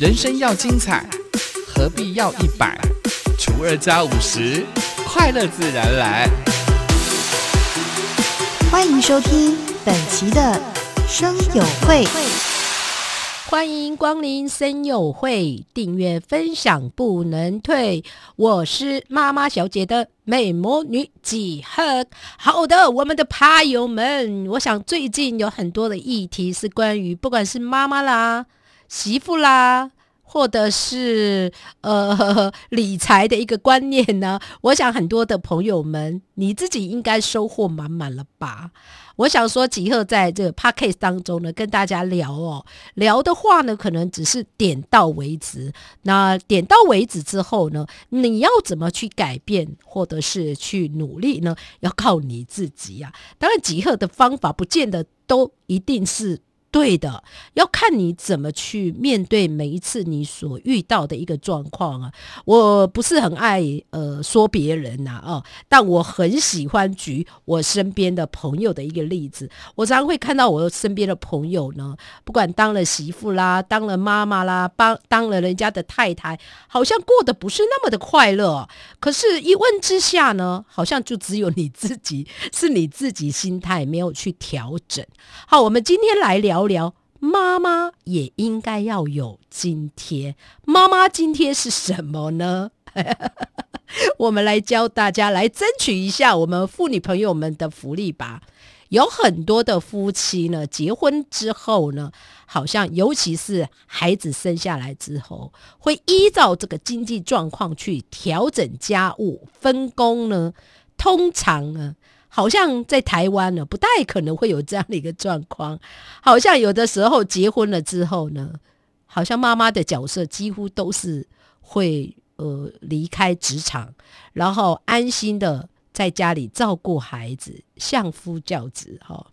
人生要精彩，何必要一百除二加五十？快乐自然来。欢迎收听本期的生友会。欢迎光临生友会，订阅分享不能退。我是妈妈小姐的美魔女几何。好的，我们的趴友们，我想最近有很多的议题是关于，不管是妈妈啦、媳妇啦，或者是呃 理财的一个观念呢。我想很多的朋友们，你自己应该收获满满了吧。我想说，吉赫在这个 podcast 当中呢，跟大家聊哦，聊的话呢，可能只是点到为止。那点到为止之后呢，你要怎么去改变，或者是去努力呢？要靠你自己呀。当然，吉赫的方法不见得都一定是。对的，要看你怎么去面对每一次你所遇到的一个状况啊。我不是很爱呃说别人呐啊，但我很喜欢举我身边的朋友的一个例子。我常常会看到我身边的朋友呢，不管当了媳妇啦，当了妈妈啦，帮当了人家的太太，好像过得不是那么的快乐。可是，一问之下呢，好像就只有你自己是你自己心态没有去调整。好，我们今天来聊。聊聊妈妈也应该要有津贴。妈妈津贴是什么呢？我们来教大家来争取一下我们妇女朋友们的福利吧。有很多的夫妻呢，结婚之后呢，好像尤其是孩子生下来之后，会依照这个经济状况去调整家务分工呢。通常呢。好像在台湾呢，不太可能会有这样的一个状况。好像有的时候结婚了之后呢，好像妈妈的角色几乎都是会呃离开职场，然后安心的在家里照顾孩子，相夫教子。哈，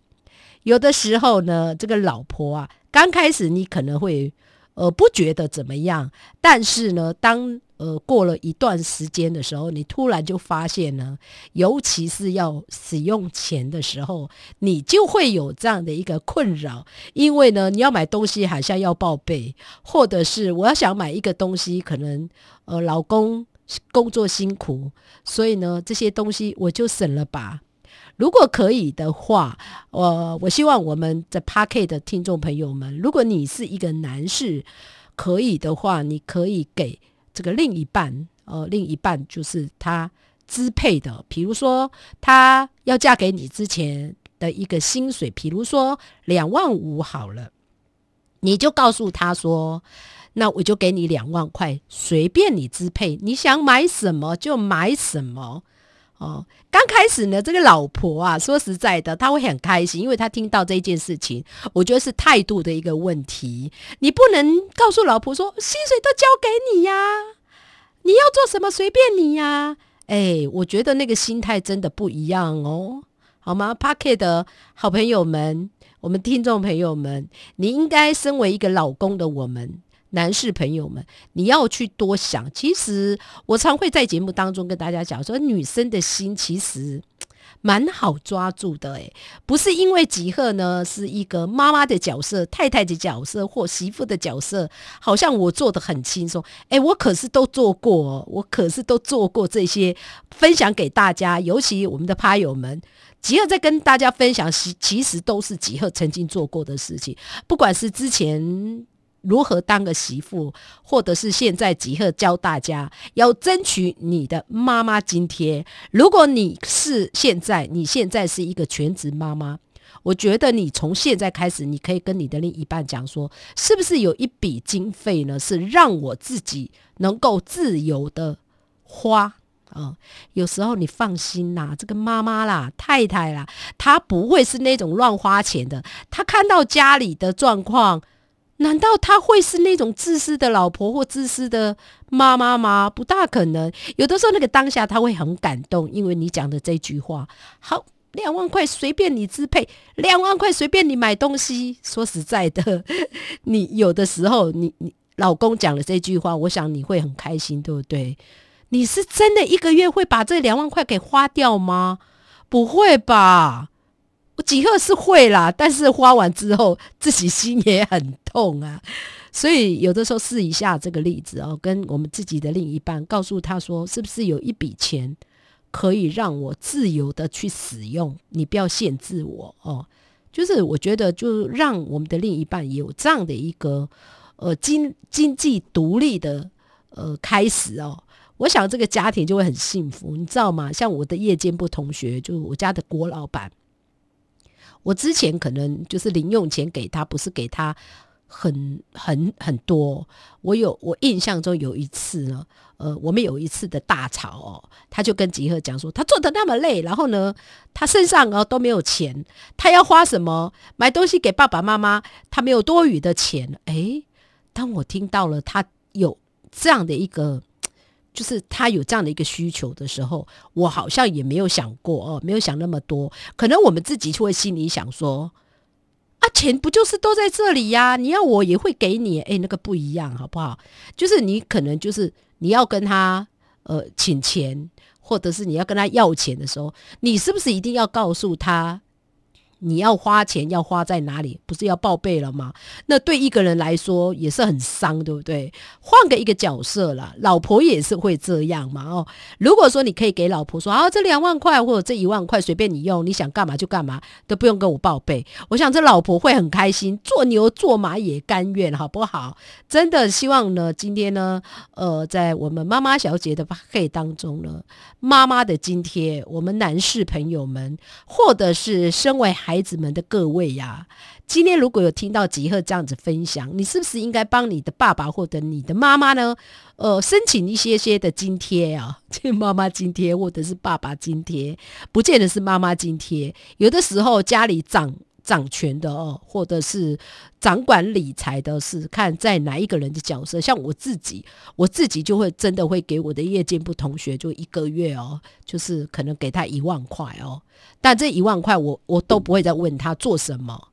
有的时候呢，这个老婆啊，刚开始你可能会呃不觉得怎么样，但是呢，当呃，过了一段时间的时候，你突然就发现呢，尤其是要使用钱的时候，你就会有这样的一个困扰，因为呢，你要买东西好像要报备，或者是我要想买一个东西，可能呃，老公工作辛苦，所以呢，这些东西我就省了吧。如果可以的话，我我希望我们在 Park 的听众朋友们，如果你是一个男士，可以的话，你可以给。这个另一半，呃，另一半就是他支配的。比如说，他要嫁给你之前的一个薪水，比如说两万五好了，你就告诉他说：“那我就给你两万块，随便你支配，你想买什么就买什么。”哦，刚开始呢，这个老婆啊，说实在的，她会很开心，因为她听到这件事情，我觉得是态度的一个问题。你不能告诉老婆说，薪水都交给你呀，你要做什么随便你呀。哎，我觉得那个心态真的不一样哦，好吗？Parket 的好朋友们，我们听众朋友们，你应该身为一个老公的我们。男士朋友们，你要去多想。其实我常会在节目当中跟大家讲说，女生的心其实蛮好抓住的。诶，不是因为吉赫呢是一个妈妈的角色、太太的角色或媳妇的角色，好像我做的很轻松。诶，我可是都做过，我可是都做过这些，分享给大家。尤其我们的趴友们，吉赫在跟大家分享，其其实都是吉赫曾经做过的事情，不管是之前。如何当个媳妇，或者是现在吉赫教大家要争取你的妈妈津贴。如果你是现在，你现在是一个全职妈妈，我觉得你从现在开始，你可以跟你的另一半讲说，是不是有一笔经费呢，是让我自己能够自由的花啊？有时候你放心啦，这个妈妈啦、太太啦，她不会是那种乱花钱的。她看到家里的状况。难道她会是那种自私的老婆或自私的妈妈吗？不大可能。有的时候，那个当下她会很感动，因为你讲的这句话。好，两万块随便你支配，两万块随便你买东西。说实在的，你有的时候，你你老公讲了这句话，我想你会很开心，对不对？你是真的一个月会把这两万块给花掉吗？不会吧。我几何是会啦，但是花完之后自己心也很痛啊。所以有的时候试一下这个例子哦，跟我们自己的另一半告诉他说，是不是有一笔钱可以让我自由的去使用？你不要限制我哦。就是我觉得，就让我们的另一半有这样的一个呃经经济独立的呃开始哦。我想这个家庭就会很幸福，你知道吗？像我的夜间部同学，就我家的郭老板，我之前可能就是零用钱给他，不是给他。很很很多，我有我印象中有一次呢，呃，我们有一次的大吵哦，他就跟吉赫讲说，他做的那么累，然后呢，他身上哦都没有钱，他要花什么买东西给爸爸妈妈，他没有多余的钱。诶，当我听到了他有这样的一个，就是他有这样的一个需求的时候，我好像也没有想过哦，没有想那么多，可能我们自己就会心里想说。啊，钱不就是都在这里呀？你要我也会给你，哎，那个不一样，好不好？就是你可能就是你要跟他呃请钱，或者是你要跟他要钱的时候，你是不是一定要告诉他？你要花钱要花在哪里？不是要报备了吗？那对一个人来说也是很伤，对不对？换个一个角色啦，老婆也是会这样嘛。哦，如果说你可以给老婆说啊，这两万块或者这一万块随便你用，你想干嘛就干嘛，都不用跟我报备。我想这老婆会很开心，做牛做马也甘愿，好不好？真的希望呢，今天呢，呃，在我们妈妈小姐的会当中呢，妈妈的津贴，我们男士朋友们，或者是身为。孩子们的各位呀，今天如果有听到吉赫这样子分享，你是不是应该帮你的爸爸或者你的妈妈呢？呃，申请一些些的津贴啊，这 妈妈津贴或者是爸爸津贴，不见得是妈妈津贴。有的时候家里长掌权的哦，或者是掌管理财的，是看在哪一个人的角色。像我自己，我自己就会真的会给我的夜间部同学，就一个月哦，就是可能给他一万块哦。但这一万块，我我都不会再问他做什么，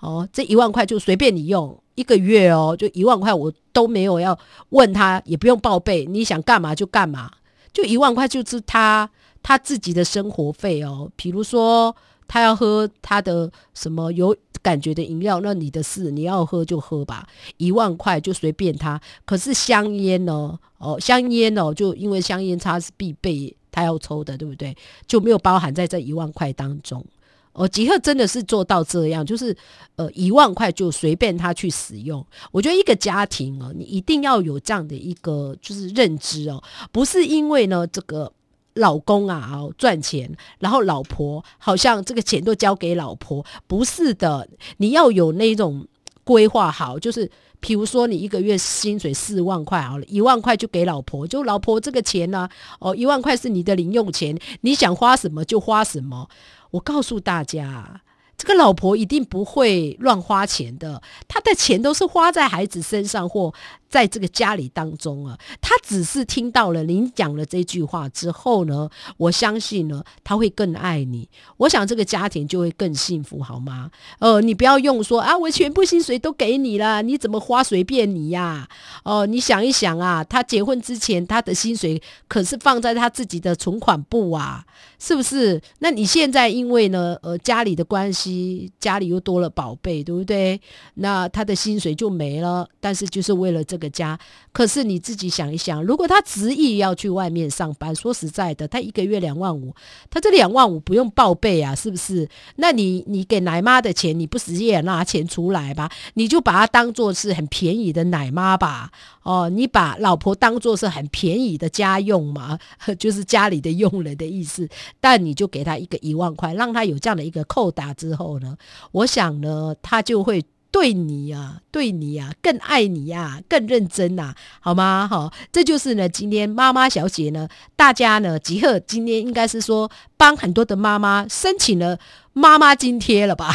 哦，这一万块就随便你用一个月哦，就一万块，我都没有要问他，也不用报备，你想干嘛就干嘛，就一万块就是他他自己的生活费哦。比如说他要喝他的什么有感觉的饮料，那你的事，你要喝就喝吧，一万块就随便他。可是香烟呢？哦，香烟哦，就因为香烟它是必备。他要抽的，对不对？就没有包含在这一万块当中。哦，吉赫真的是做到这样，就是呃一万块就随便他去使用。我觉得一个家庭哦，你一定要有这样的一个就是认知哦，不是因为呢这个老公啊哦赚钱，然后老婆好像这个钱都交给老婆，不是的，你要有那种规划好，就是。比如说，你一个月薪水四万块好了，一万块就给老婆，就老婆这个钱呢，哦，一万块是你的零用钱，你想花什么就花什么。我告诉大家。这个老婆一定不会乱花钱的，她的钱都是花在孩子身上或在这个家里当中啊。他只是听到了您讲了这句话之后呢，我相信呢，他会更爱你。我想这个家庭就会更幸福，好吗？呃，你不要用说啊，我全部薪水都给你了，你怎么花随便你呀？哦，你想一想啊，他结婚之前他的薪水可是放在他自己的存款簿啊，是不是？那你现在因为呢，呃，家里的关系。家里又多了宝贝，对不对？那他的薪水就没了，但是就是为了这个家。可是你自己想一想，如果他执意要去外面上班，说实在的，他一个月两万五，他这两万五不用报备啊，是不是？那你你给奶妈的钱，你不直接拿钱出来吧？你就把它当做是很便宜的奶妈吧。哦，你把老婆当做是很便宜的家用嘛，就是家里的佣人的意思。但你就给他一个一万块，让他有这样的一个扣打之后呢，我想呢，他就会对你呀，对你呀，更爱你呀，更认真啊，好吗？好，这就是呢，今天妈妈小姐呢，大家呢，吉赫今天应该是说帮很多的妈妈申请了妈妈津贴了吧？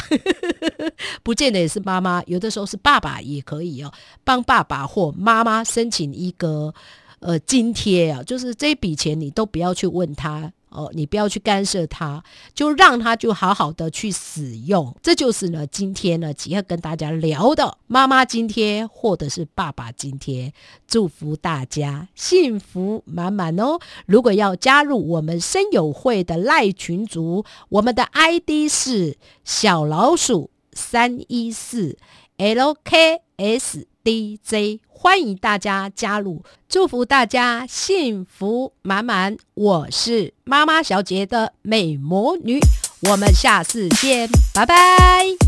不见得也是妈妈，有的时候是爸爸也可以哦，帮爸爸或妈妈申请一个呃津贴啊，就是这笔钱你都不要去问他。哦，你不要去干涉他，就让他就好好的去使用。这就是呢，今天呢，吉要跟大家聊的妈妈津贴或者是爸爸津贴，祝福大家幸福满满哦。如果要加入我们生友会的赖群组，我们的 ID 是小老鼠三一四 LKS。DJ，欢迎大家加入，祝福大家幸福满满。我是妈妈小姐的美魔女，我们下次见，拜拜。